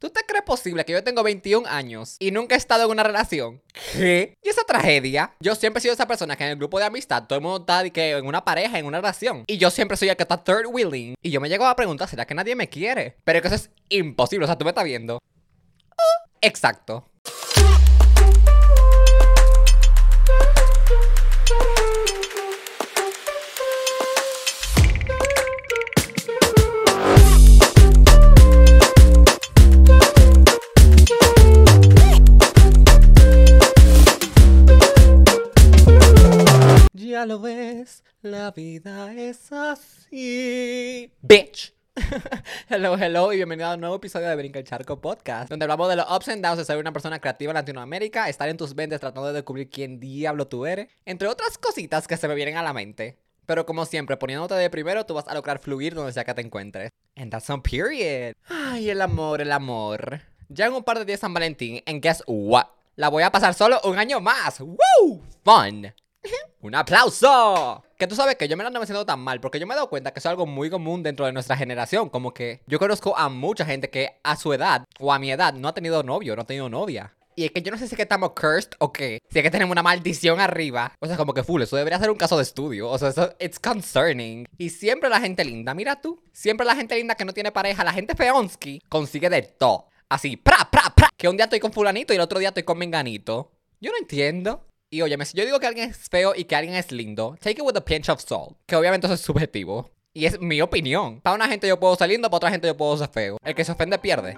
¿Tú te crees posible que yo tengo 21 años y nunca he estado en una relación? ¿Qué? ¿Y esa tragedia? Yo siempre he sido esa persona que en el grupo de amistad todo el mundo está que en una pareja, en una relación. Y yo siempre soy el que está third wheeling. Y yo me llego a preguntar, ¿será que nadie me quiere? Pero que eso es imposible, o sea, tú me estás viendo. Oh, exacto. Ya lo ves, la vida es así. Bitch. hello, hello y bienvenido a un nuevo episodio de Brinca el Charco Podcast, donde hablamos de los ups and downs de ser una persona creativa en Latinoamérica, estar en tus ventas tratando de descubrir quién diablo tú eres, entre otras cositas que se me vienen a la mente. Pero como siempre, poniéndote de primero, tú vas a lograr fluir donde sea que te encuentres. And that's on period. Ay, el amor, el amor. Ya en un par de días San Valentín, and guess what? La voy a pasar solo un año más. ¡Woo! Fun. ¡Un aplauso! Que tú sabes que yo me lo ando haciendo tan mal porque yo me he dado cuenta que es algo muy común dentro de nuestra generación. Como que yo conozco a mucha gente que a su edad o a mi edad no ha tenido novio, no ha tenido novia. Y es que yo no sé si es que estamos cursed o qué. Si es que tenemos una maldición arriba. O sea, como que full, eso debería ser un caso de estudio. O sea, eso, it's concerning. Y siempre la gente linda, mira tú. Siempre la gente linda que no tiene pareja, la gente feonsky, consigue de todo. Así, pra, pra, pra. Que un día estoy con fulanito y el otro día estoy con menganito. Yo no entiendo. Y óyeme, si yo digo que alguien es feo y que alguien es lindo, take it with a pinch of salt. Que obviamente eso es subjetivo. Y es mi opinión. Para una gente yo puedo ser lindo, para otra gente yo puedo ser feo. El que se ofende pierde.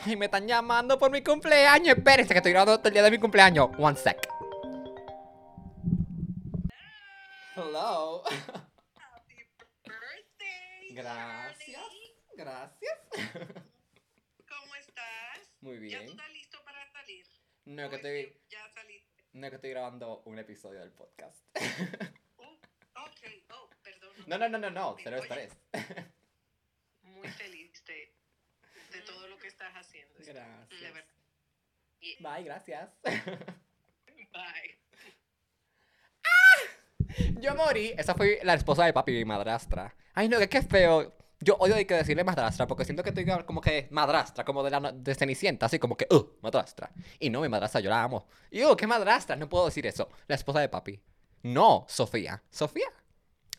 Ay, me están llamando por mi cumpleaños. Espérense que estoy grabando el día de mi cumpleaños. One sec. Hello. Happy birthday. Gracias. Gracias. ¿Cómo estás? Muy ¿Ya tú bien. estás listo para salir? No es que ¿O es estoy, que Ya saliste. no que estoy grabando un episodio del podcast. Oh, oh, perdón. No, no, no, no, no. Cero estrés. Muy feliz de, de todo lo que estás haciendo. De Gracias. verdad. Bye, gracias. Bye. Yo morí. Esa fue la esposa de papi, mi madrastra. Ay, no, que qué feo. Yo odio de que decirle madrastra porque siento que estoy como que madrastra, como de la de Cenicienta, así como que, uh, madrastra. Y no, mi madrastra, yo la amo. Y uh, qué madrastra, no puedo decir eso. La esposa de papi. No, Sofía. ¿Sofía?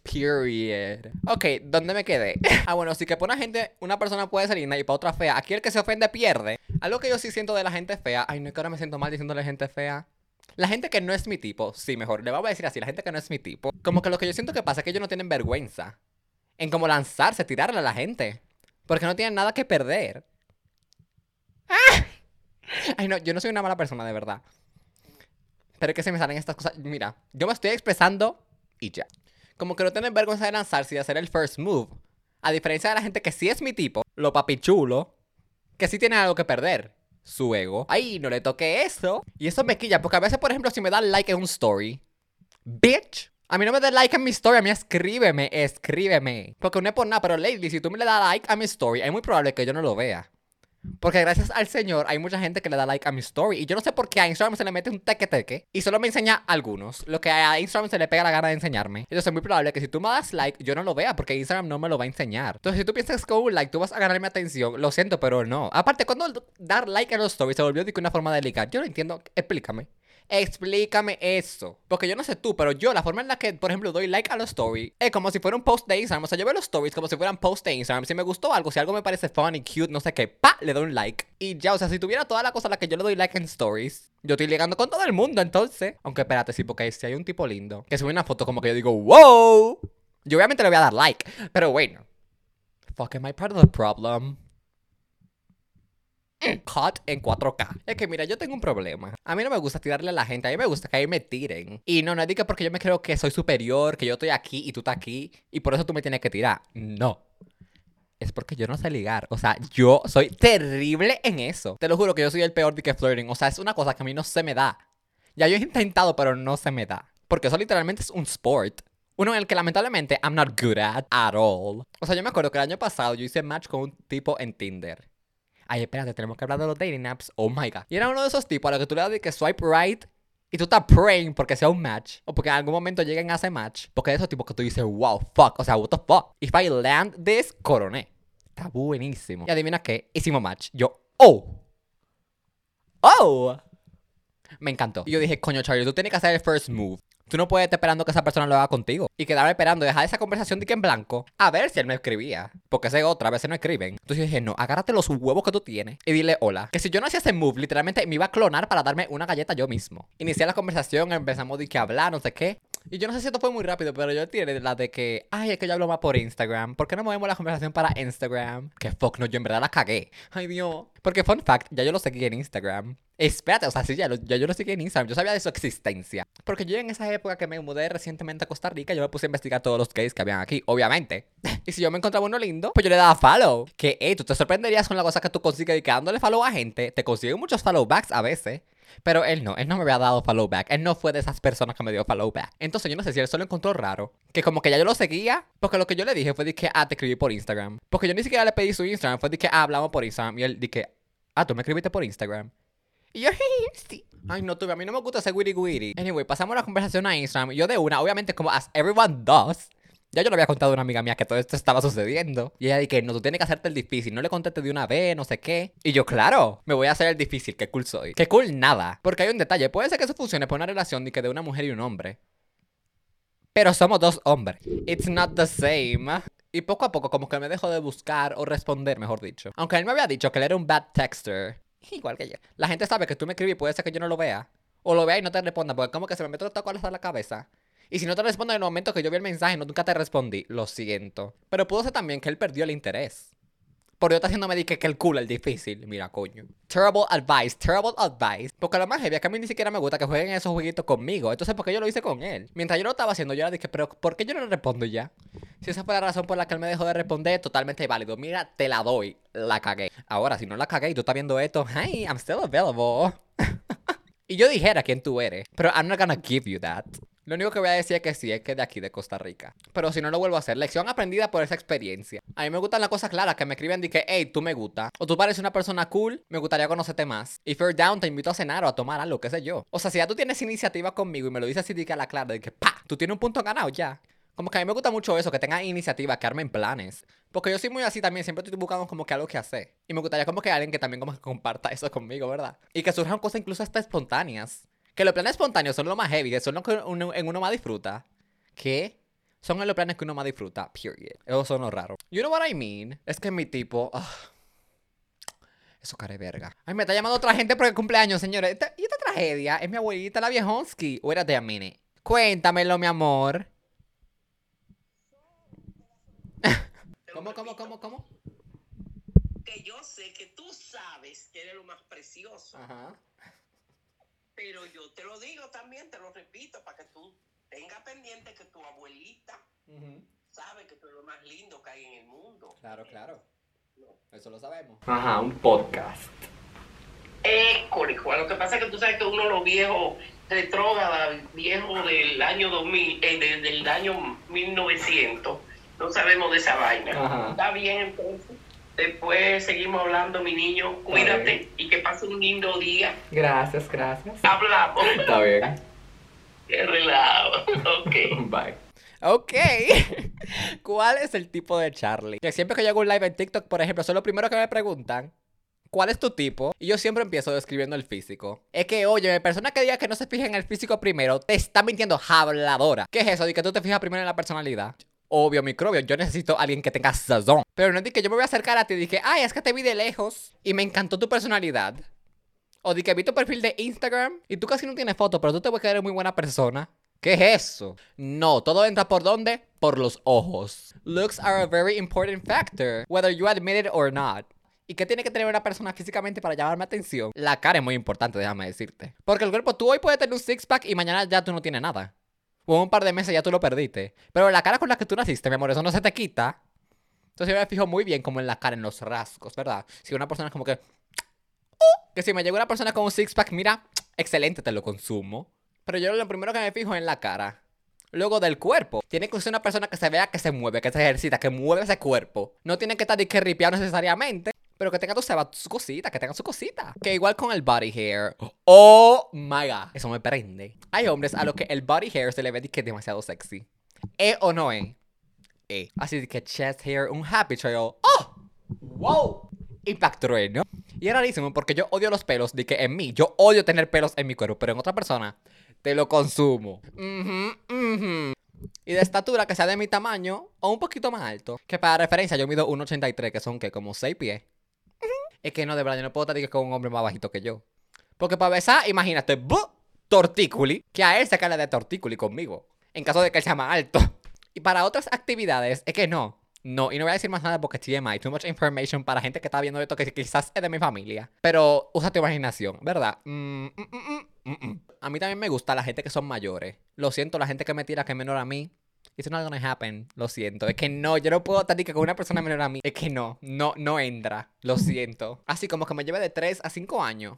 Period. Ok, ¿dónde me quedé? ah, bueno, sí que para una gente, una persona puede ser linda y para otra fea. Aquí el que se ofende pierde. Algo que yo sí siento de la gente fea. Ay, no es que ahora me siento mal diciéndole gente fea. La gente que no es mi tipo, sí, mejor, le voy a decir así, la gente que no es mi tipo. Como que lo que yo siento que pasa es que ellos no tienen vergüenza en como lanzarse, tirarle a la gente. Porque no tienen nada que perder. ¡Ah! Ay, no, yo no soy una mala persona, de verdad. Pero es que se me salen estas cosas. Mira, yo me estoy expresando y ya. Como que no tienen vergüenza de lanzarse y de hacer el first move. A diferencia de la gente que sí es mi tipo, lo papichulo, que sí tiene algo que perder. Su ego. Ay, no le toque eso. Y eso me quilla, porque a veces, por ejemplo, si me dan like en un story, bitch. A mí no me des like en mi story, a mí escríbeme, escríbeme. Porque no es por nada, pero lately, si tú me le das like a mi story, es muy probable que yo no lo vea. Porque gracias al Señor hay mucha gente que le da like a mi story. Y yo no sé por qué a Instagram se le mete un teque teque. Y solo me enseña algunos. Lo que a Instagram se le pega la gana de enseñarme. Entonces es muy probable que si tú me das like, yo no lo vea. Porque Instagram no me lo va a enseñar. Entonces si tú piensas que con un like tú vas a ganar mi atención, lo siento, pero no. Aparte, cuando dar like a los stories se volvió de una forma de ligar. Yo no entiendo. Explícame. Explícame eso. Porque yo no sé tú, pero yo, la forma en la que, por ejemplo, doy like a los stories es como si fuera un post de Instagram. O sea, yo veo los stories como si fueran post de Instagram. Si me gustó algo, si algo me parece funny, cute, no sé qué, pa, le doy un like. Y ya, o sea, si tuviera toda la cosa a la que yo le doy like en stories, yo estoy ligando con todo el mundo, entonces. Aunque espérate, sí, porque si hay un tipo lindo que sube una foto como que yo digo, wow. Yo obviamente le voy a dar like. Pero bueno. Fuck, am I part of the problem? Cut en 4K. Es que mira, yo tengo un problema. A mí no me gusta tirarle a la gente, a mí me gusta que ahí me tiren. Y no, no que porque yo me creo que soy superior, que yo estoy aquí y tú estás aquí, y por eso tú me tienes que tirar. No. Es porque yo no sé ligar. O sea, yo soy terrible en eso. Te lo juro que yo soy el peor de que flirting. O sea, es una cosa que a mí no se me da. Ya yo he intentado, pero no se me da. Porque eso literalmente es un sport. Uno en el que lamentablemente I'm not good at at all. O sea, yo me acuerdo que el año pasado yo hice match con un tipo en Tinder. Ay, espérate, tenemos que hablar de los dating apps. Oh my god. Y era uno de esos tipos a los que tú le das de que swipe right y tú estás praying porque sea un match o porque en algún momento lleguen a ese match. Porque de esos tipos que tú dices, wow, fuck, o sea, what the fuck. If I land this, coroné. está buenísimo. Y adivina qué, hicimos match. Yo, oh, oh. Me encantó. Y yo dije, coño, Charlie, tú tienes que hacer el first move. Tú no puedes estar esperando que esa persona lo haga contigo. Y quedarme esperando, dejar esa conversación de que en blanco, a ver si él me escribía. Porque ese otra, a veces no escriben. Entonces dije, no, agárrate los huevos que tú tienes y dile hola. Que si yo no hacía ese move, literalmente me iba a clonar para darme una galleta yo mismo. Inicié la conversación, empezamos de que hablar, no sé qué. Y yo no sé si esto fue muy rápido, pero yo tiene la de que, ay, es que yo hablo más por Instagram. ¿Por qué no movemos la conversación para Instagram? Que fuck, no, yo en verdad la cagué. Ay, Dios. Porque, fun fact, ya yo lo seguí en Instagram. Espérate, o sea, sí, ya, lo- yo lo seguí en Instagram. Yo sabía de su existencia. Porque yo en esa época que me mudé recientemente a Costa Rica, yo me puse a investigar todos los gays que habían aquí, obviamente. y si yo me encontraba uno lindo, pues yo le daba follow. Que, hey, tú te sorprenderías con la cosa que tú consigues y que dándole follow a gente, te consiguen muchos follow backs a veces. Pero él no, él no me había dado follow back. Él no fue de esas personas que me dio follow back. Entonces yo no sé si él solo encontró raro. Que como que ya yo lo seguía. Porque lo que yo le dije fue de que, ah, te escribí por Instagram. Porque yo ni siquiera le pedí su Instagram. Fue de que, ah, hablamos por Instagram. Y él dije, ah, tú me escribiste por Instagram. Y yo, sí. Ay, no, tuve, a mí no me gusta ese witty witty. Anyway, pasamos la conversación a Instagram. Yo de una, obviamente, como as everyone does. Ya yo le había contado a una amiga mía que todo esto estaba sucediendo. Y ella dije, no, tú tienes que hacerte el difícil. No le contestes de una vez, no sé qué. Y yo, claro, me voy a hacer el difícil. Qué cool soy. Qué cool nada. Porque hay un detalle. Puede ser que eso funcione por una relación de una mujer y un hombre. Pero somos dos hombres. It's not the same. Y poco a poco como que me dejó de buscar o responder, mejor dicho. Aunque él me había dicho que él era un bad texter. Igual que yo. La gente sabe que tú me escribes y puede ser que yo no lo vea. O lo vea y no te responda porque como que se me mete otra cosa a la cabeza. Y si no te respondo en el momento que yo vi el mensaje, no, nunca te respondí. Lo siento. Pero pudo ser también que él perdió el interés. Por yo está haciéndome di que, el culo, el difícil. Mira, coño. Terrible advice, terrible advice. Porque lo más heavy es que a mí ni siquiera me gusta que jueguen esos jueguitos conmigo. Entonces, ¿por qué yo lo hice con él? Mientras yo lo estaba haciendo, yo le dije, pero ¿por qué yo no le respondo ya? Si esa fue la razón por la que él me dejó de responder, totalmente válido. Mira, te la doy. La cagué. Ahora, si no la cagué y tú estás viendo esto, hey, I'm still available. y yo dijera quién tú eres, pero I'm not gonna give you that. Lo único que voy a decir es que sí, es que de aquí de Costa Rica. Pero si no lo vuelvo a hacer, lección aprendida por esa experiencia. A mí me gustan las cosas claras, que me escriben de que, hey, tú me gusta. O tú pareces una persona cool, me gustaría conocerte más. If you're down, te invito a cenar o a tomar algo, qué sé yo. O sea, si ya tú tienes iniciativa conmigo y me lo dices así de a la clara, de que, pa, tú tienes un punto ganado ya. Como que a mí me gusta mucho eso, que tengas iniciativa, que armen planes. Porque yo soy muy así también, siempre estoy buscando como que algo que hacer. Y me gustaría como que alguien que también como que comparta eso conmigo, ¿verdad? Y que surjan cosas incluso hasta espontáneas. Que los planes espontáneos son lo más heavy, que son los que uno, en uno más disfruta. ¿Qué? Son los planes que uno más disfruta, period. Eso son los raros. You know what I mean? Es que mi tipo... ah, eso care verga. Ay, me está llamando otra gente por el cumpleaños, señores. Esta- ¿Y esta tragedia? ¿Es mi abuelita, la viejonsky? ¿O era de a minute? Cuéntamelo, mi amor. ¿Cómo, cómo, cómo, cómo? que yo sé que tú sabes que eres lo más precioso, Ajá. Pero yo te lo digo también, te lo repito, para que tú tengas pendiente que tu abuelita sabe que tú eres lo más lindo que hay en el mundo. Claro, claro. No. Eso lo sabemos. Ajá, un podcast. École, Juan, lo que pasa es que tú sabes que uno de los viejos retrógradas, viejos del año 2000, eh, de- del año 1900, no sabemos de esa vaina. Ajá. Está bien, entonces. Después seguimos hablando, mi niño. Cuídate y que pase un lindo día. Gracias, gracias. Hablamos. Está bien. Qué relajo. Ok. Bye. Ok. ¿Cuál es el tipo de Charlie? Que siempre que yo hago un live en TikTok, por ejemplo, son lo primero que me preguntan. ¿Cuál es tu tipo? Y yo siempre empiezo describiendo el físico. Es que, oye, persona que diga que no se fija en el físico primero, te está mintiendo habladora. ¿Qué es eso? De que tú te fijas primero en la personalidad. Obvio, microbio, yo necesito a alguien que tenga sazón. Pero no es de que yo me voy a acercar a ti y dije, ay, es que te vi de lejos y me encantó tu personalidad. O de que vi tu perfil de Instagram y tú casi no tienes fotos, pero tú te ves que eres muy buena persona. ¿Qué es eso? No, todo entra por dónde? Por los ojos. Looks are a very important factor, whether you admit it or not. ¿Y qué tiene que tener una persona físicamente para llamarme atención? La cara es muy importante, déjame decirte. Porque el cuerpo, tú hoy puedes tener un six-pack y mañana ya tú no tienes nada. O en un par de meses ya tú lo perdiste. Pero la cara con la que tú naciste, mi amor, eso no se te quita. Entonces yo me fijo muy bien como en la cara, en los rasgos, ¿verdad? Si una persona es como que... "Uh", que si me llega una persona con un six-pack, mira, excelente, te lo consumo. Pero yo lo primero que me fijo es en la cara. Luego del cuerpo. Tiene que ser una persona que se vea que se mueve, que se ejercita, que mueve ese cuerpo. No tiene que estar de que ripiado necesariamente. Pero que tenga tu, seba- su cosita, que tenga su cosita. Que igual con el body hair. Oh my god. Eso me prende. Hay hombres a los que el body hair se le ve que es demasiado sexy. ¿Eh o no es? Eh. Así que chest hair, un happy trail. ¡Oh! wow, impactrueno. Y es rarísimo porque yo odio los pelos, de que en mí, yo odio tener pelos en mi cuerpo, pero en otra persona te lo consumo. Ujú, ujú. Y de estatura que sea de mi tamaño o un poquito más alto. Que para referencia yo mido 1,83, que son que como 6 pies. Es que no, de verdad, yo no puedo estar que con un hombre más bajito que yo. Porque para besar, imagínate, ¡bu! tortículi, que a él se cae de tortículi conmigo. En caso de que él sea más alto. Y para otras actividades, es que no. No, y no voy a decir más nada porque es TMI, too much information para gente que está viendo esto que quizás es de mi familia. Pero usa tu imaginación, ¿verdad? Mm, mm, mm, mm, mm, mm. A mí también me gusta la gente que son mayores. Lo siento, la gente que me tira que es menor a mí. It's not gonna happen. Lo siento. Es que no, yo no puedo estar con una persona menor a mí. Es que no, no, no entra. Lo siento. Así como que me lleve de 3 a 5 años.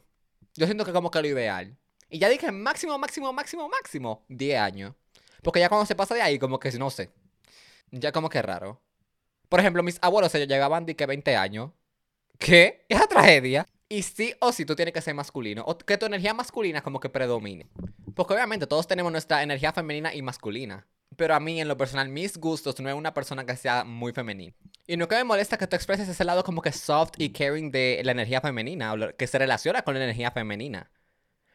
Yo siento que como que lo ideal. Y ya dije máximo, máximo, máximo, máximo 10 años. Porque ya cuando se pasa de ahí, como que no sé. Ya como que raro. Por ejemplo, mis abuelos se llegaban de que 20 años. ¿Qué? Esa tragedia. Y sí o sí tú tienes que ser masculino. O que tu energía masculina como que predomine. Porque obviamente todos tenemos nuestra energía femenina y masculina. Pero a mí, en lo personal, mis gustos no es una persona que sea muy femenina. Y no que me molesta que tú expreses ese lado como que soft y caring de la energía femenina. Que se relaciona con la energía femenina.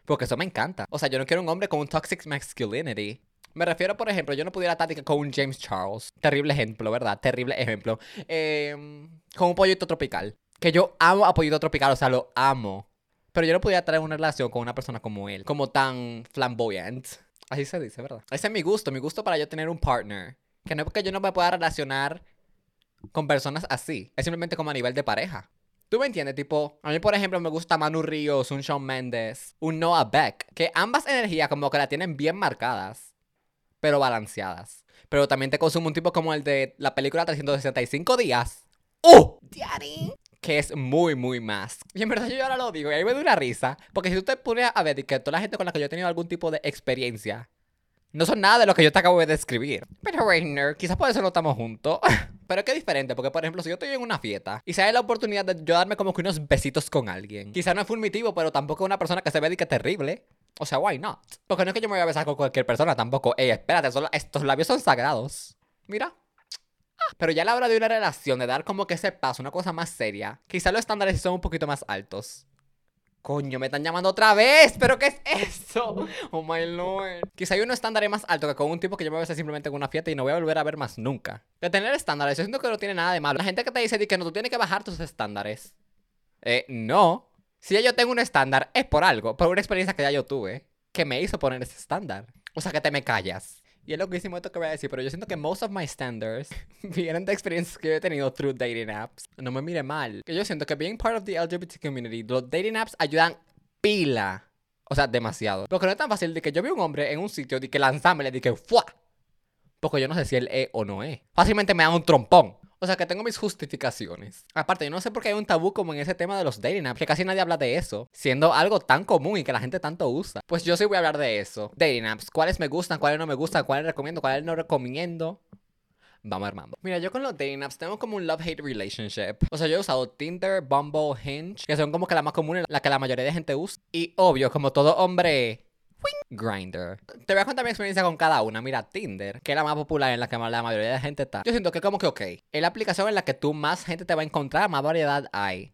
Porque eso me encanta. O sea, yo no quiero un hombre con un toxic masculinity. Me refiero, por ejemplo, yo no pudiera estar con un James Charles. Terrible ejemplo, ¿verdad? Terrible ejemplo. Em, con un pollito tropical. Que yo amo a pollito tropical, o sea, lo amo. Pero yo no podía tener una relación con una persona como él. Como tan flamboyant. Así se dice, ¿verdad? Ese es mi gusto. Mi gusto para yo tener un partner. Que no es porque yo no me pueda relacionar con personas así. Es simplemente como a nivel de pareja. ¿Tú me entiendes? Tipo, a mí, por ejemplo, me gusta Manu Ríos, un Shawn Mendes, un Noah Beck. Que ambas energías como que la tienen bien marcadas, pero balanceadas. Pero también te consume un tipo como el de la película 365 días. ¡Uh! Daddy. Que es muy, muy más. Y en verdad yo ahora lo digo y ahí me da una risa. Porque si tú te pones a ver que toda la gente con la que yo he tenido algún tipo de experiencia no son nada de lo que yo te acabo de describir. Pero Reiner, quizás por eso no estamos juntos. Pero es es diferente, porque por ejemplo, si yo estoy en una fiesta y se da la oportunidad de yo darme como que unos besitos con alguien, quizás no es furmitivo, pero tampoco es una persona que se ve que terrible. O sea, why not? Porque no es que yo me voy a besar con cualquier persona tampoco. Ey, espérate, solo- estos labios son sagrados. Mira. Pero ya a la hora de una relación, de dar como que ese paso, una cosa más seria, quizás los estándares son un poquito más altos. Coño, me están llamando otra vez. ¿Pero qué es eso? Oh my lord. Quizá hay unos estándares más altos que con un tipo que yo me besé simplemente en una fiesta y no voy a volver a ver más nunca. De tener estándares, yo siento que no tiene nada de malo. La gente que te dice di que no, tú tienes que bajar tus estándares. Eh, no. Si ya yo tengo un estándar, es por algo, por una experiencia que ya yo tuve, que me hizo poner ese estándar. O sea, que te me callas. Y es loquísimo esto que voy a decir, pero yo siento que most of my standards vienen de experiencias que yo he tenido through dating apps. No me mire mal. Que yo siento que being part of the LGBT community, los dating apps ayudan pila. O sea, demasiado. Porque no es tan fácil de que yo vi un hombre en un sitio de que lanzarme le dije, ¡fua! Porque yo no sé si él es o no es. Fácilmente me da un trompón. O sea que tengo mis justificaciones. Aparte, yo no sé por qué hay un tabú como en ese tema de los dating apps, que casi nadie habla de eso, siendo algo tan común y que la gente tanto usa. Pues yo sí voy a hablar de eso. Dating apps, cuáles me gustan, cuáles no me gustan, cuáles recomiendo, cuáles no recomiendo. Vamos armando. Mira, yo con los dating apps tengo como un love-hate relationship. O sea, yo he usado Tinder, Bumble, Hinge, que son como que las más comunes, la que la mayoría de gente usa. Y obvio, como todo hombre Grinder. Te voy a contar mi experiencia con cada una. Mira, Tinder, que es la más popular en la que la mayoría de gente está. Yo siento que como que ok. Es la aplicación en la que tú más gente te va a encontrar, más variedad hay.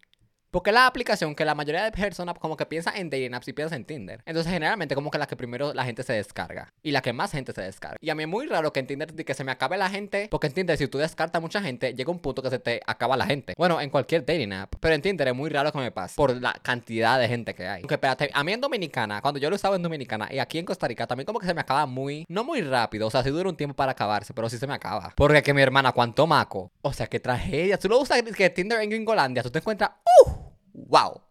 Porque la aplicación que la mayoría de personas como que piensa en dating apps y piensa en Tinder. Entonces generalmente como que la que primero la gente se descarga. Y la que más gente se descarga. Y a mí es muy raro que en Tinder de que se me acabe la gente. Porque en Tinder si tú descartas mucha gente, llega un punto que se te acaba la gente. Bueno, en cualquier dating app. Pero en Tinder es muy raro que me pase. Por la cantidad de gente que hay. Aunque espérate, a mí en Dominicana, cuando yo lo usaba en Dominicana y aquí en Costa Rica, también como que se me acaba muy... No muy rápido. O sea, sí dura un tiempo para acabarse, pero sí se me acaba. Porque que mi hermana, cuánto maco. O sea, qué tragedia. Tú lo usas que Tinder en Gringolandia, tú te encuentras... ¡Uh! ¡Wow!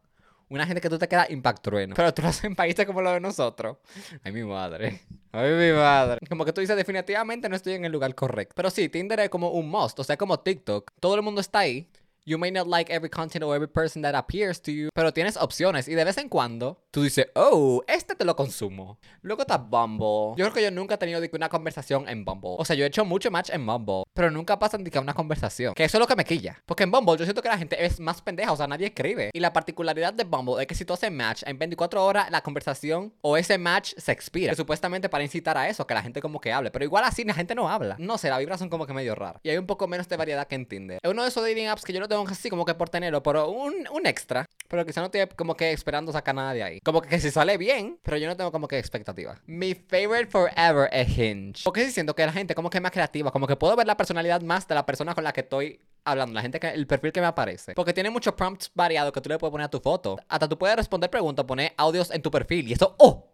Una gente que tú te queda impactrueno. Pero tú lo haces en países como los de nosotros. Ay, mi madre. Ay, mi madre. Como que tú dices, definitivamente no estoy en el lugar correcto. Pero sí, Tinder es como un must. O sea, como TikTok. Todo el mundo está ahí. You may not like every content or every person that appears to you, pero tienes opciones y de vez en cuando tú dices, oh, este te lo consumo. Luego está Bumble. Yo creo que yo nunca he tenido una conversación en Bumble. O sea, yo he hecho mucho match en Bumble, pero nunca pasan de que una conversación. Que eso es lo que me quilla. Porque en Bumble yo siento que la gente es más pendeja, o sea, nadie escribe. Y la particularidad de Bumble es que si tú haces match en 24 horas, la conversación o ese match se expira. Que supuestamente para incitar a eso, que la gente como que hable. Pero igual así la gente no habla. No sé, las vibras son como que medio raras. Y hay un poco menos de variedad que en Tinder. Es uno de esos dating apps que yo no tengo así como que por tenerlo, pero un, un extra. Pero quizá no estoy como que esperando sacar nada de ahí. Como que, que si sale bien, pero yo no tengo como que expectativa. Mi favorite forever es Hinge. Porque sí siento que la gente como que es más creativa, como que puedo ver la personalidad más de la persona con la que estoy hablando, la gente que el perfil que me aparece. Porque tiene muchos prompts variados que tú le puedes poner a tu foto. Hasta tú puedes responder preguntas, poner audios en tu perfil y eso, ¡oh!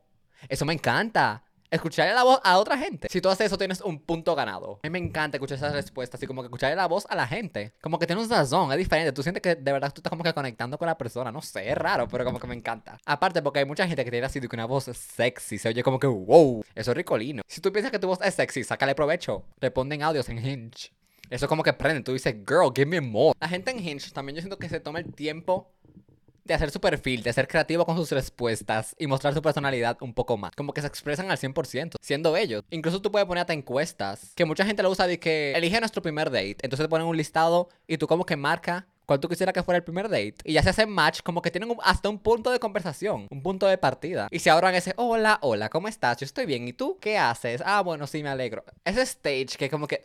Eso me encanta. Escucharle la voz a otra gente. Si tú haces eso, tienes un punto ganado. A mí me encanta escuchar esas respuestas y como que escucharle la voz a la gente. Como que tiene un sazón, es diferente. Tú sientes que de verdad tú estás como que conectando con la persona. No sé, es raro, pero como que me encanta. Aparte, porque hay mucha gente que tiene así de que una voz sexy. Se oye como que wow. Eso es ricolino. Si tú piensas que tu voz es sexy, sácale provecho. Responden audios en Hinge. Eso como que prende. Tú dices, girl, give me more. La gente en Hinge también yo siento que se toma el tiempo de hacer su perfil, de ser creativo con sus respuestas y mostrar su personalidad un poco más. Como que se expresan al 100%, siendo ellos. Incluso tú puedes poner hasta encuestas, que mucha gente lo usa de que elige nuestro primer date. Entonces te ponen un listado y tú como que marca cuál tú quisieras que fuera el primer date. Y ya se hacen match, como que tienen hasta un punto de conversación, un punto de partida. Y se ahorran ese, hola, hola, ¿cómo estás? Yo estoy bien. ¿Y tú qué haces? Ah, bueno, sí, me alegro. Ese stage que como que,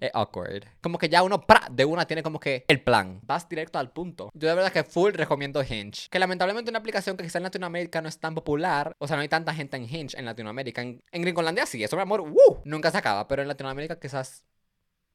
es awkward. Como que ya uno, ¡pra! de una tiene como que el plan. Vas directo al punto. Yo de verdad que full recomiendo Hinge. Que lamentablemente una aplicación que quizá en Latinoamérica no es tan popular. O sea, no hay tanta gente en Hinge en Latinoamérica. En, en Gringolandia sí, eso mi amor, ¡uh! Nunca se acaba. Pero en Latinoamérica quizás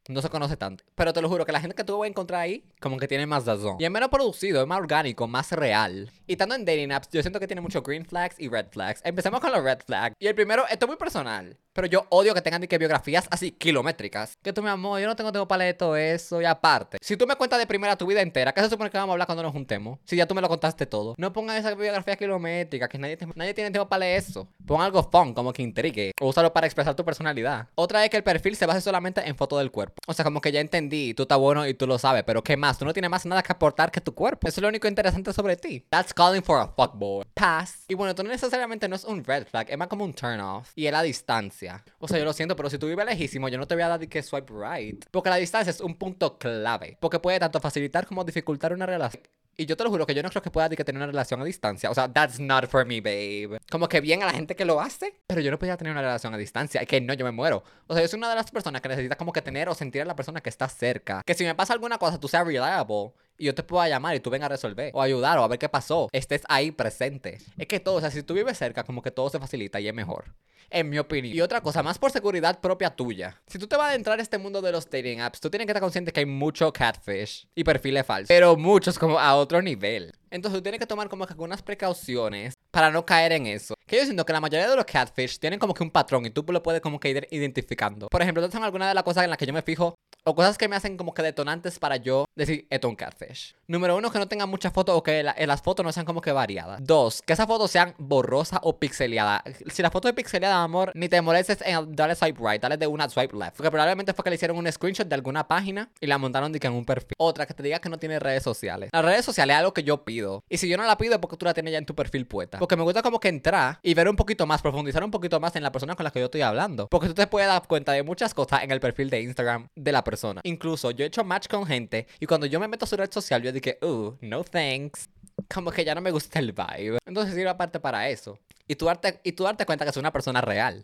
no se conoce tanto. Pero te lo juro que la gente que tú vas a encontrar ahí, como que tiene más razón. Y es menos producido, es más orgánico, más real. Y estando en dating apps, yo siento que tiene mucho green flags y red flags. Empecemos con los red flags. Y el primero, esto es muy personal. Pero yo odio que tengan que biografías así kilométricas. Que tú, mi amor, yo no tengo tiempo para leer todo eso. Y aparte, si tú me cuentas de primera tu vida entera, ¿qué se supone que vamos a hablar cuando nos juntemos? Si ya tú me lo contaste todo. No pongan esa biografía kilométrica, que nadie, nadie tiene tiempo para leer eso. Pon algo fun, como que intrigue. O úsalo para expresar tu personalidad. Otra es que el perfil se base solamente en foto del cuerpo. O sea, como que ya entendí, tú estás bueno y tú lo sabes, pero ¿qué más? Tú no tienes más nada que aportar que tu cuerpo. Eso es lo único interesante sobre ti. That's calling for a fuckboy. Pass. Y bueno, esto no necesariamente no es un red flag, es más como un turn off. Y es la distancia. O sea, yo lo siento, pero si tú vives lejísimo, yo no te voy a dar que swipe right. Porque la distancia es un punto clave. Porque puede tanto facilitar como dificultar una relación. Y yo te lo juro que yo no creo que pueda que tener una relación a distancia. O sea, that's not for me, babe. Como que bien a la gente que lo hace, pero yo no podía tener una relación a distancia. Es que no, yo me muero. O sea, yo soy una de las personas que necesita como que tener o sentir a la persona que está cerca. Que si me pasa alguna cosa, tú seas reliable. Y yo te pueda llamar y tú vengas a resolver. O ayudar o a ver qué pasó. Estés ahí presente. Es que todo, o sea, si tú vives cerca, como que todo se facilita y es mejor. En mi opinión. Y otra cosa, más por seguridad propia tuya. Si tú te vas a adentrar a este mundo de los dating apps, tú tienes que estar consciente que hay mucho catfish y perfiles falsos. Pero muchos como a otro nivel. Entonces tú tienes que tomar como que algunas precauciones para no caer en eso. Que yo siento que la mayoría de los catfish tienen como que un patrón y tú lo puedes como que ir identificando. Por ejemplo, estas son algunas de las cosas en las que yo me fijo o cosas que me hacen como que detonantes para yo decir esto es un catfish. Número uno, que no tengan muchas fotos o que la- eh, las fotos no sean como que variadas. Dos, que esas fotos sean borrosas o pixeleadas. Si la foto es pixeleada, amor, ni te molestes en darle swipe right, dale de una swipe left. Porque probablemente fue que le hicieron un screenshot de alguna página y la montaron de en un perfil. Otra, que te diga que no tiene redes sociales. Las redes sociales es algo que yo pido. Y si yo no la pido es porque tú la tienes ya en tu perfil puesta. Porque me gusta como que entrar y ver un poquito más, profundizar un poquito más en la persona con la que yo estoy hablando. Porque tú te puedes dar cuenta de muchas cosas en el perfil de Instagram de la persona. Incluso yo he hecho match con gente y cuando yo me meto a su red social, yo dije, uh, no thanks. Como que ya no me gusta el vibe. Entonces sirve aparte para eso. Y tú darte, y tú darte cuenta que es una persona real.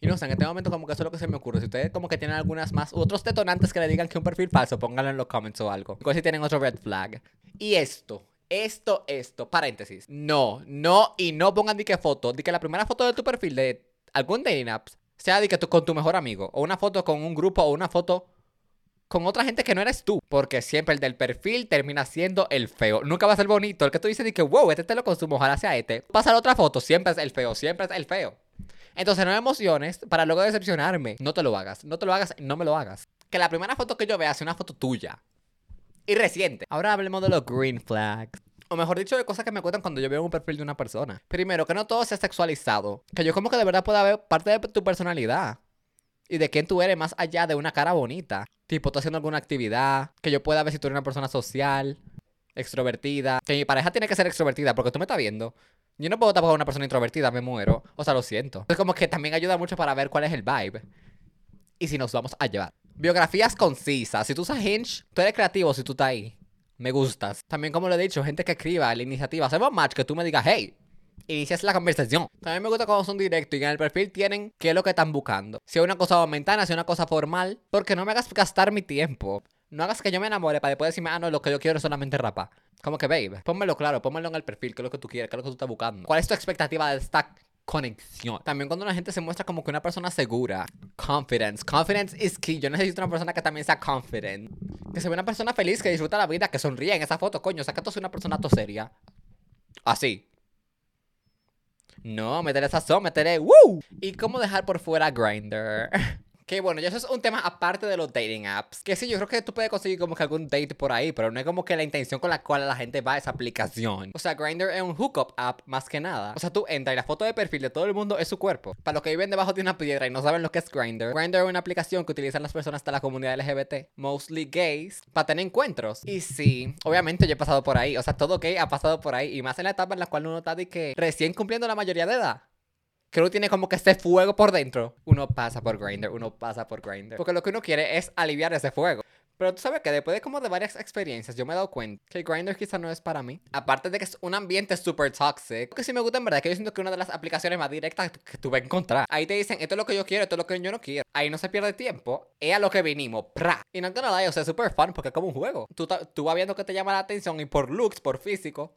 Y no sé, en este momento como que eso es lo que se me ocurre. Si ustedes como que tienen algunas más, otros detonantes que le digan que un perfil falso, pónganlo en los comments o algo. Igual si tienen otro red flag. Y esto, esto, esto, paréntesis. No, no, y no pongan di que foto, di que la primera foto de tu perfil de algún dating app sea di que tú con tu mejor amigo, o una foto con un grupo, o una foto con otra gente que no eres tú. Porque siempre el del perfil termina siendo el feo. Nunca va a ser bonito. El que tú dices de que, wow, este te lo consumo, ojalá sea este. Pasa la otra foto, siempre es el feo, siempre es el feo. Entonces no emociones para luego decepcionarme. No te lo hagas, no te lo hagas, no me lo hagas. Que la primera foto que yo vea sea una foto tuya. Y reciente. Ahora hablemos de los green flags. O mejor dicho, de cosas que me cuentan cuando yo veo un perfil de una persona. Primero, que no todo sea sexualizado. Que yo como que de verdad pueda ver parte de tu personalidad. Y de quién tú eres más allá de una cara bonita. Tipo, tú haciendo alguna actividad. Que yo pueda ver si tú eres una persona social. Extrovertida. Que mi pareja tiene que ser extrovertida porque tú me estás viendo. Yo no puedo con una persona introvertida, me muero. O sea, lo siento. Es como que también ayuda mucho para ver cuál es el vibe. Y si nos vamos a llevar. Biografías concisas. Si tú usas Hinge, tú eres creativo si tú estás ahí. Me gustas. También, como lo he dicho, gente que escriba la iniciativa. Hacemos match que tú me digas, hey, inicias la conversación. También me gusta cuando son directos y en el perfil tienen qué es lo que están buscando. Si es una cosa momentánea, si es una cosa formal. Porque no me hagas gastar mi tiempo. No hagas que yo me enamore para después decirme, ah, no, lo que yo quiero es solamente rapa. Como que, babe, pónmelo claro, pónmelo en el perfil, qué es lo que tú quieres, qué es lo que tú estás buscando. ¿Cuál es tu expectativa de esta conexión? También cuando una gente se muestra como que una persona segura. Confidence. Confidence is key. Yo necesito una persona que también sea confident. Que se vea una persona feliz, que disfruta la vida, que sonríe en esa foto, coño. O sea, que tú seas una persona to seria. Así. No, meteré sazón, meteré ¡Woo! ¿Y cómo dejar por fuera Grindr? Que bueno, ya eso es un tema aparte de los dating apps. Que sí, yo creo que tú puedes conseguir como que algún date por ahí, pero no es como que la intención con la cual la gente va a esa aplicación. O sea, Grindr es un hookup app más que nada. O sea, tú entras y la foto de perfil de todo el mundo es su cuerpo. Para los que viven debajo de una piedra y no saben lo que es Grindr, Grindr es una aplicación que utilizan las personas de la comunidad LGBT, mostly gays, para tener encuentros. Y sí, obviamente yo he pasado por ahí. O sea, todo gay ha pasado por ahí. Y más en la etapa en la cual uno está de que recién cumpliendo la mayoría de edad que uno tiene como que ese fuego por dentro, uno pasa por Grindr, uno pasa por Grindr. Porque lo que uno quiere es aliviar ese fuego. Pero tú sabes que después de como de varias experiencias, yo me he dado cuenta que Grindr quizá no es para mí. Aparte de que es un ambiente súper toxic. Que sí me gusta en verdad, que yo siento que una de las aplicaciones más directas que tú vas a encontrar. Ahí te dicen, esto es lo que yo quiero, esto es lo que yo no quiero. Ahí no se pierde tiempo. Es a lo que vinimos. ¡Pra! Y no te nada, o sea, es súper fun porque es como un juego. Tú, tú vas viendo que te llama la atención y por looks, por físico,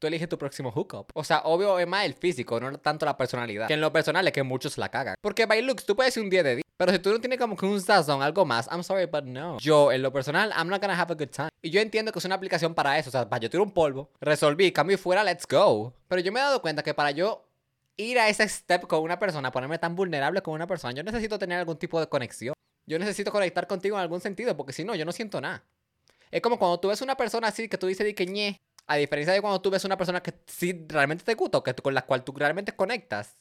tú eliges tu próximo hookup. O sea, obvio es más el físico, no tanto la personalidad. Que en lo personal es que muchos la cagan. Porque by looks tú puedes ser un 10 de 10. Pero si tú no tienes como que un sazón, algo más, I'm sorry, but no. Yo, en lo personal, I'm not gonna have a good time. Y yo entiendo que es una aplicación para eso. O sea, para yo tiro un polvo, resolví, cambio fuera, let's go. Pero yo me he dado cuenta que para yo ir a ese step con una persona, ponerme tan vulnerable con una persona, yo necesito tener algún tipo de conexión. Yo necesito conectar contigo en algún sentido, porque si no, yo no siento nada. Es como cuando tú ves una persona así que tú dices de que ñe, a diferencia de cuando tú ves una persona que sí realmente te gusta o que, con la cual tú realmente conectas,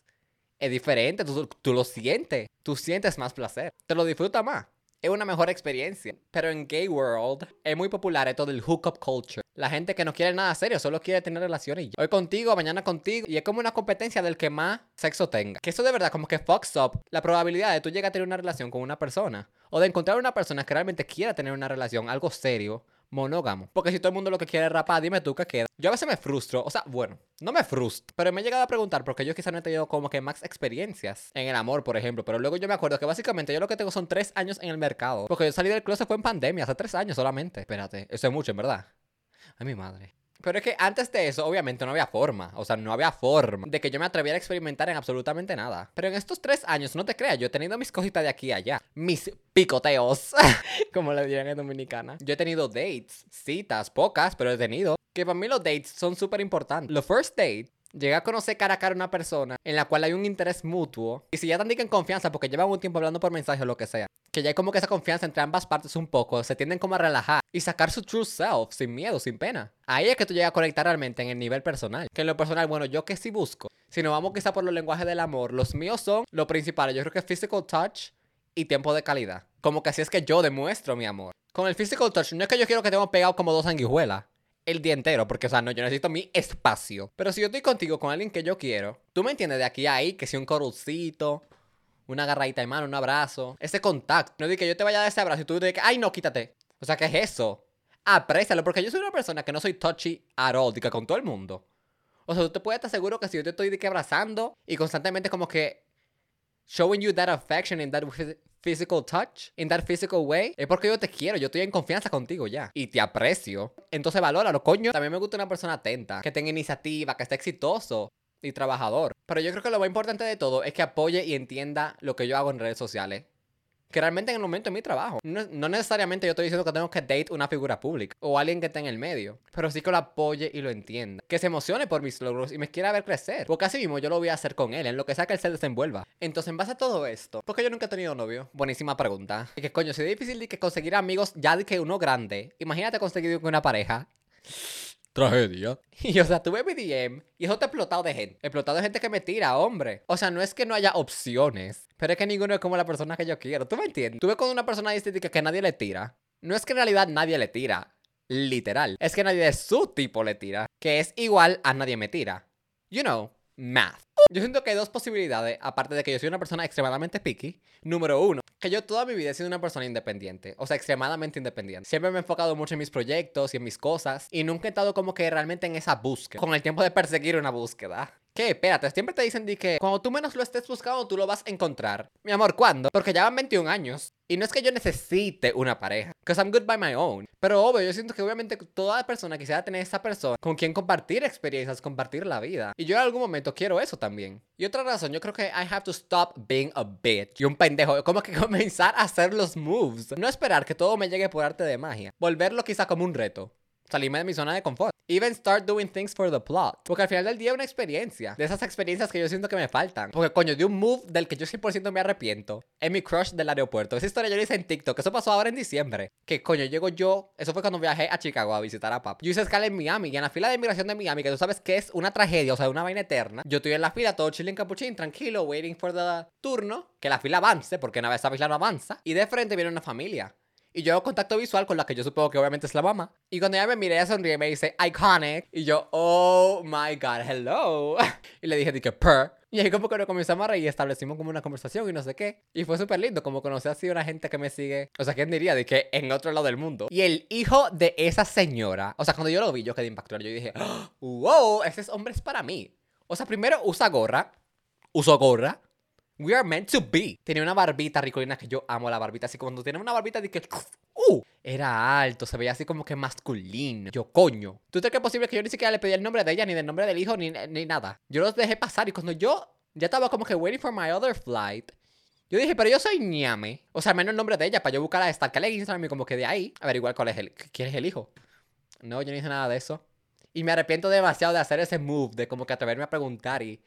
es diferente, tú, tú lo sientes, tú sientes más placer, te lo disfrutas más. Es una mejor experiencia. Pero en Gay World es muy popular esto del hookup culture. La gente que no quiere nada serio, solo quiere tener relaciones. Hoy contigo, mañana contigo. Y es como una competencia del que más sexo tenga. Que eso de verdad como que fucks up la probabilidad de tú llegar a tener una relación con una persona. O de encontrar una persona que realmente quiera tener una relación, algo serio monógamo. Porque si todo el mundo lo que quiere es rapar, dime tú qué queda. Yo a veces me frustro, o sea, bueno, no me frustro, pero me he llegado a preguntar porque yo quizás no he tenido como que más experiencias en el amor, por ejemplo. Pero luego yo me acuerdo que básicamente yo lo que tengo son tres años en el mercado. Porque yo salí del closet fue en pandemia, hace tres años solamente. Espérate, eso es mucho, en verdad. Ay, mi madre. Pero es que antes de eso, obviamente, no había forma. O sea, no había forma de que yo me atreviera a experimentar en absolutamente nada. Pero en estos tres años, no te creas, yo he tenido mis cositas de aquí a allá. Mis picoteos, como le dirían en Dominicana. Yo he tenido dates, citas, pocas, pero he tenido. Que para mí los dates son súper importantes. Los first date Llegué a conocer cara a cara a una persona en la cual hay un interés mutuo. Y si ya te en confianza, porque llevan un tiempo hablando por mensaje o lo que sea, que ya hay como que esa confianza entre ambas partes un poco, se tienden como a relajar y sacar su true self sin miedo, sin pena. Ahí es que tú llegas a conectar realmente en el nivel personal. Que en lo personal, bueno, yo que sí busco. Si nos vamos quizá por los lenguajes del amor, los míos son lo principal. Yo creo que physical touch y tiempo de calidad. Como que así es que yo demuestro mi amor. Con el physical touch, no es que yo quiero que tengamos pegado como dos sanguijuelas el día entero, porque, o sea, no, yo necesito mi espacio. Pero si yo estoy contigo con alguien que yo quiero, tú me entiendes de aquí a ahí, que si un corucito, una agarradita de mano, un abrazo, ese contacto. No de que yo te vaya a dar ese abrazo y tú digas, ay, no, quítate. O sea, ¿qué es eso? Aprécialo, porque yo soy una persona que no soy touchy at all, que con todo el mundo. O sea, tú te puedes estar seguro que si yo te estoy de que abrazando y constantemente como que showing you that affection and that physical touch, in that physical way, es porque yo te quiero, yo estoy en confianza contigo ya. Y te aprecio. Entonces valóralo, coño. También me gusta una persona atenta, que tenga iniciativa, que esté exitoso y trabajador. Pero yo creo que lo más importante de todo es que apoye y entienda lo que yo hago en redes sociales que realmente en el momento de mi trabajo. No, necesariamente yo estoy diciendo que tengo que date una figura pública o alguien que esté en el medio, pero sí que lo apoye y lo entienda. Que se emocione por mis logros y me quiera ver crecer. Porque así mismo yo lo voy a hacer con él, en lo que sea que él se desenvuelva. Entonces, en base a todo esto, porque yo nunca he tenido novio? Buenísima pregunta. Y que coño, si es difícil de que conseguir amigos ya de que uno grande, imagínate conseguir con una pareja. Tragedia. Y o sea, tuve mi DM y eso te explotado de gente. Explotado de gente que me tira, hombre. O sea, no es que no haya opciones, pero es que ninguno es como la persona que yo quiero. ¿Tú me entiendes? Tuve con una persona distinta que nadie le tira. No es que en realidad nadie le tira. Literal. Es que nadie de su tipo le tira. Que es igual a nadie me tira. You know, math. Yo siento que hay dos posibilidades, aparte de que yo soy una persona extremadamente picky. Número uno, que yo toda mi vida he sido una persona independiente, o sea, extremadamente independiente. Siempre me he enfocado mucho en mis proyectos y en mis cosas, y nunca he estado como que realmente en esa búsqueda, con el tiempo de perseguir una búsqueda. ¿Qué? Espérate, siempre te dicen de que cuando tú menos lo estés buscando, tú lo vas a encontrar. Mi amor, ¿cuándo? Porque ya van 21 años. Y no es que yo necesite una pareja, because I'm good by my own. Pero obvio, yo siento que obviamente toda persona quisiera tener esa persona con quien compartir experiencias, compartir la vida. Y yo en algún momento quiero eso también. Y otra razón, yo creo que I have to stop being a bitch. Y un pendejo, como que comenzar a hacer los moves. No esperar que todo me llegue por arte de magia. Volverlo quizá como un reto salirme de mi zona de confort. Even start doing things for the plot. Porque al final del día es una experiencia. De esas experiencias que yo siento que me faltan. Porque coño, de un move del que yo 100% me arrepiento. Es mi crush del aeropuerto. Esa historia yo la hice en TikTok. Eso pasó ahora en diciembre. Que coño, llego yo. Eso fue cuando viajé a Chicago a visitar a Pap. Yo hice escala en Miami. Y en la fila de inmigración de Miami, que tú sabes que es una tragedia, o sea, una vaina eterna. Yo estoy en la fila, todo chilling capuchín, tranquilo, waiting for the turno. Que la fila avance, porque una vez esa fila no avanza. Y de frente viene una familia. Y yo hago contacto visual con la que yo supongo que obviamente es la mamá. Y cuando ella me mira, ella sonríe y me dice, iconic. Y yo, oh my god, hello. y le dije, dije, per. Y ahí como que nos comenzamos a reír y establecimos como una conversación y no sé qué. Y fue súper lindo, como conocí así una gente que me sigue. O sea, ¿quién diría? De que en otro lado del mundo. Y el hijo de esa señora, o sea, cuando yo lo vi, yo quedé impactado. Yo dije, wow, ese hombre es para mí. O sea, primero usa gorra, usó gorra, We are meant to be. Tenía una barbita ricolina que yo amo la barbita. Así como cuando tiene una barbita que. ¡Uh! Era alto, se veía así como que masculino. Yo, coño. ¿Tú crees que es posible que yo ni siquiera le pedí el nombre de ella, ni del nombre del hijo, ni, ni nada? Yo los dejé pasar y cuando yo ya estaba como que waiting for my other flight. Yo dije, pero yo soy ñame. O sea, menos el nombre de ella para yo buscar a esta en Instagram y como que de ahí averiguar cuál es el, quién es el hijo. No, yo no hice nada de eso. Y me arrepiento demasiado de hacer ese move, de como que atreverme a preguntar y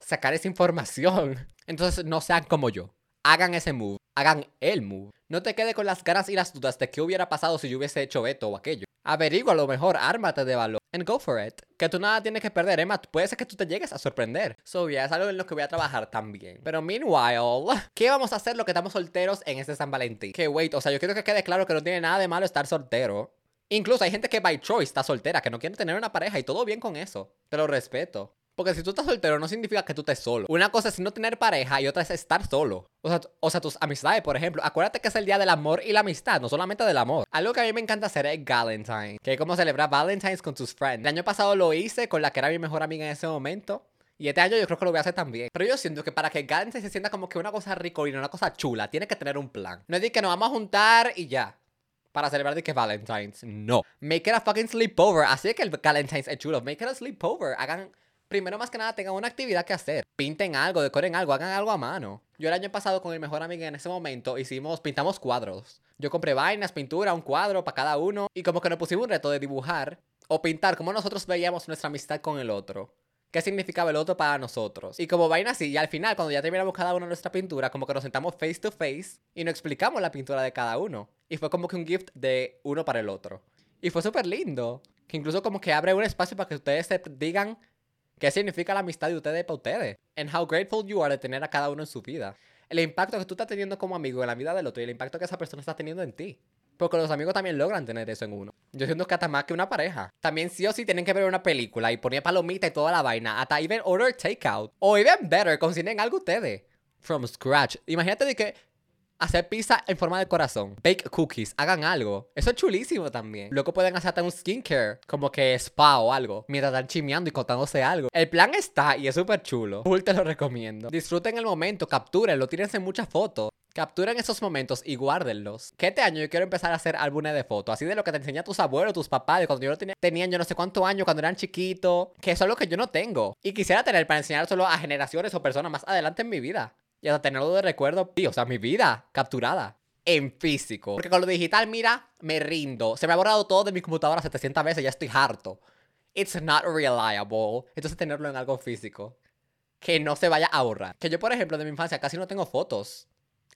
sacar esa información. Entonces no sean como yo. Hagan ese move. Hagan el move. No te quede con las ganas y las dudas de qué hubiera pasado si yo hubiese hecho esto o aquello. Averigua lo mejor, ármate de valor. And go for it. Que tú nada tienes que perder, Emma. Puede ser que tú te llegues a sorprender. So, yeah, es algo en lo que voy a trabajar también. Pero meanwhile, ¿qué vamos a hacer lo que estamos solteros en este San Valentín? Que wait, o sea, yo quiero que quede claro que no tiene nada de malo estar soltero. Incluso hay gente que by choice está soltera, que no quiere tener una pareja y todo bien con eso. Te lo respeto. Porque si tú estás soltero no significa que tú estés solo. Una cosa es no tener pareja y otra es estar solo. O sea, o sea, tus amistades, por ejemplo. Acuérdate que es el día del amor y la amistad, no solamente del amor. Algo que a mí me encanta hacer es Valentine. Que es como celebrar Valentine's con tus friends. El año pasado lo hice con la que era mi mejor amiga en ese momento. Y este año yo creo que lo voy a hacer también. Pero yo siento que para que Valentine se sienta como que una cosa rico y una cosa chula, tiene que tener un plan. No es decir que nos vamos a juntar y ya para celebrar de que Valentine's. No. Make it a fucking sleepover. Así que el Valentine's es chulo. Make it a sleepover. Hagan primero más que nada tengan una actividad que hacer. Pinten algo, decoren algo, hagan algo a mano. Yo el año pasado con mi mejor amiga en ese momento hicimos, pintamos cuadros. Yo compré vainas, pintura, un cuadro para cada uno y como que nos pusimos un reto de dibujar o pintar como nosotros veíamos nuestra amistad con el otro. ¿Qué significaba el otro para nosotros? Y como vaina así, y al final, cuando ya terminamos cada uno nuestra pintura, como que nos sentamos face to face y nos explicamos la pintura de cada uno. Y fue como que un gift de uno para el otro. Y fue súper lindo. Que incluso como que abre un espacio para que ustedes se digan ¿Qué significa la amistad de ustedes para ustedes? And how grateful you are de tener a cada uno en su vida. El impacto que tú estás teniendo como amigo en la vida del otro y el impacto que esa persona está teniendo en ti. Porque los amigos también logran tener eso en uno. Yo siento que hasta más que una pareja. También sí o sí tienen que ver una película y poner palomita y toda la vaina. Hasta even order takeout. O even better, cocinen algo ustedes. From scratch. Imagínate de que hacer pizza en forma de corazón. Bake cookies, hagan algo. Eso es chulísimo también. Luego pueden hacer hasta un skincare, como que spa o algo, mientras están chimeando y contándose algo. El plan está y es súper chulo. Full te lo recomiendo. Disfruten el momento, captúrenlo, tírense muchas fotos. Capturen esos momentos y guárdenlos. Que este año yo quiero empezar a hacer álbumes de fotos. Así de lo que te enseñan tus abuelos, tus papás, de cuando yo no tenía, tenían yo no sé cuántos años, cuando eran chiquitos. Que eso es lo que yo no tengo. Y quisiera tener para enseñárselo a generaciones o personas más adelante en mi vida y hasta tenerlo de recuerdo, o sea, mi vida capturada en físico. Porque con lo digital, mira, me rindo. Se me ha borrado todo de mi computadora 700 veces, ya estoy harto. It's not reliable. Entonces tenerlo en algo físico. Que no se vaya a borrar. Que yo, por ejemplo, de mi infancia casi no tengo fotos.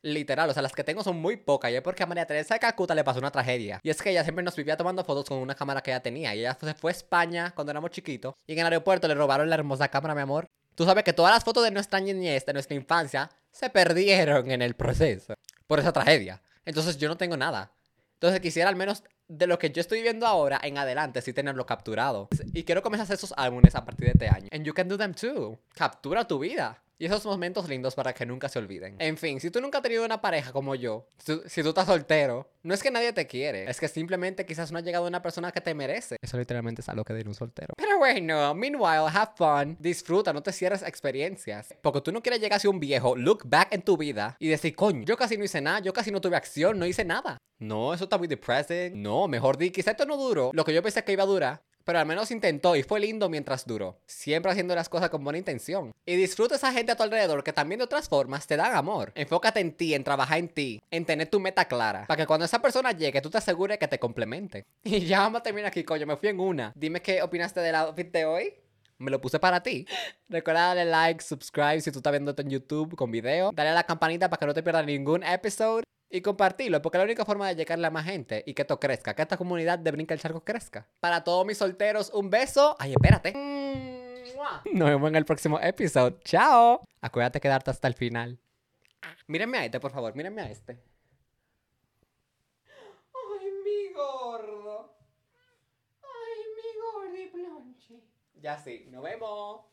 Literal, o sea, las que tengo son muy pocas. Y es porque a María Teresa de Calcuta le pasó una tragedia. Y es que ella siempre nos vivía tomando fotos con una cámara que ella tenía. Y ella se fue a España cuando éramos chiquitos. Y en el aeropuerto le robaron la hermosa cámara, mi amor. Tú sabes que todas las fotos de nuestra niñez, de nuestra infancia, se perdieron en el proceso por esa tragedia. Entonces yo no tengo nada. Entonces quisiera al menos de lo que yo estoy viendo ahora en adelante sí tenerlo capturado. Y quiero comenzar a hacer esos álbumes a partir de este año. And you can do them too. Captura tu vida. Y esos momentos lindos para que nunca se olviden. En fin, si tú nunca has tenido una pareja como yo, si, si tú estás soltero, no es que nadie te quiere, es que simplemente quizás no ha llegado una persona que te merece. Eso literalmente es algo que diré un soltero. Pero bueno, meanwhile, have fun, disfruta, no te cierres experiencias. Porque tú no quieres llegar a ser un viejo, look back en tu vida y decir, coño, yo casi no hice nada, yo casi no tuve acción, no hice nada. No, eso está muy depressing. No, mejor di, quizás esto no duró lo que yo pensé que iba a durar pero al menos intentó y fue lindo mientras duró. Siempre haciendo las cosas con buena intención. Y disfruta esa gente a tu alrededor que también de otras formas te dan amor. Enfócate en ti, en trabajar en ti, en tener tu meta clara. Para que cuando esa persona llegue, tú te asegures que te complemente. Y ya vamos a terminar aquí, coño. Me fui en una. Dime qué opinaste del outfit de hoy. Me lo puse para ti. Recuerda darle like, subscribe si tú estás viendo esto en YouTube con video. Dale a la campanita para que no te pierdas ningún episodio y compartirlo, porque es la única forma de llegarle a más gente y que esto crezca, que esta comunidad de Brinca el Charco crezca. Para todos mis solteros, un beso. Ay, espérate. Nos vemos en el próximo episodio. Chao. Acuérdate de quedarte hasta el final. Mírenme a este, por favor, mírenme a este. Ay, mi gordo. Ay, mi gordi plonchi. Ya sí, nos vemos.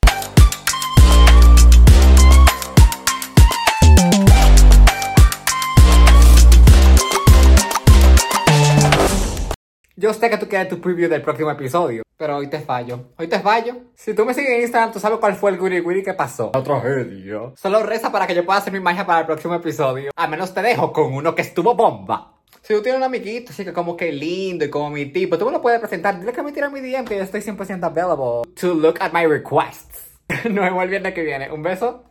Yo sé que tú quieres tu preview del próximo episodio, pero hoy te fallo. Hoy te fallo. Si tú me sigues en Instagram, tú sabes cuál fue el guri guri que pasó. La tragedia. Solo reza para que yo pueda hacer mi magia para el próximo episodio. Al menos te dejo con uno que estuvo bomba. Si tú tienes un amiguito así que como que lindo y como mi tipo, tú me lo puedes presentar. Dile que me tire mi DM que yo estoy 100% available to look at my requests. Nos vemos el viernes que viene. Un beso.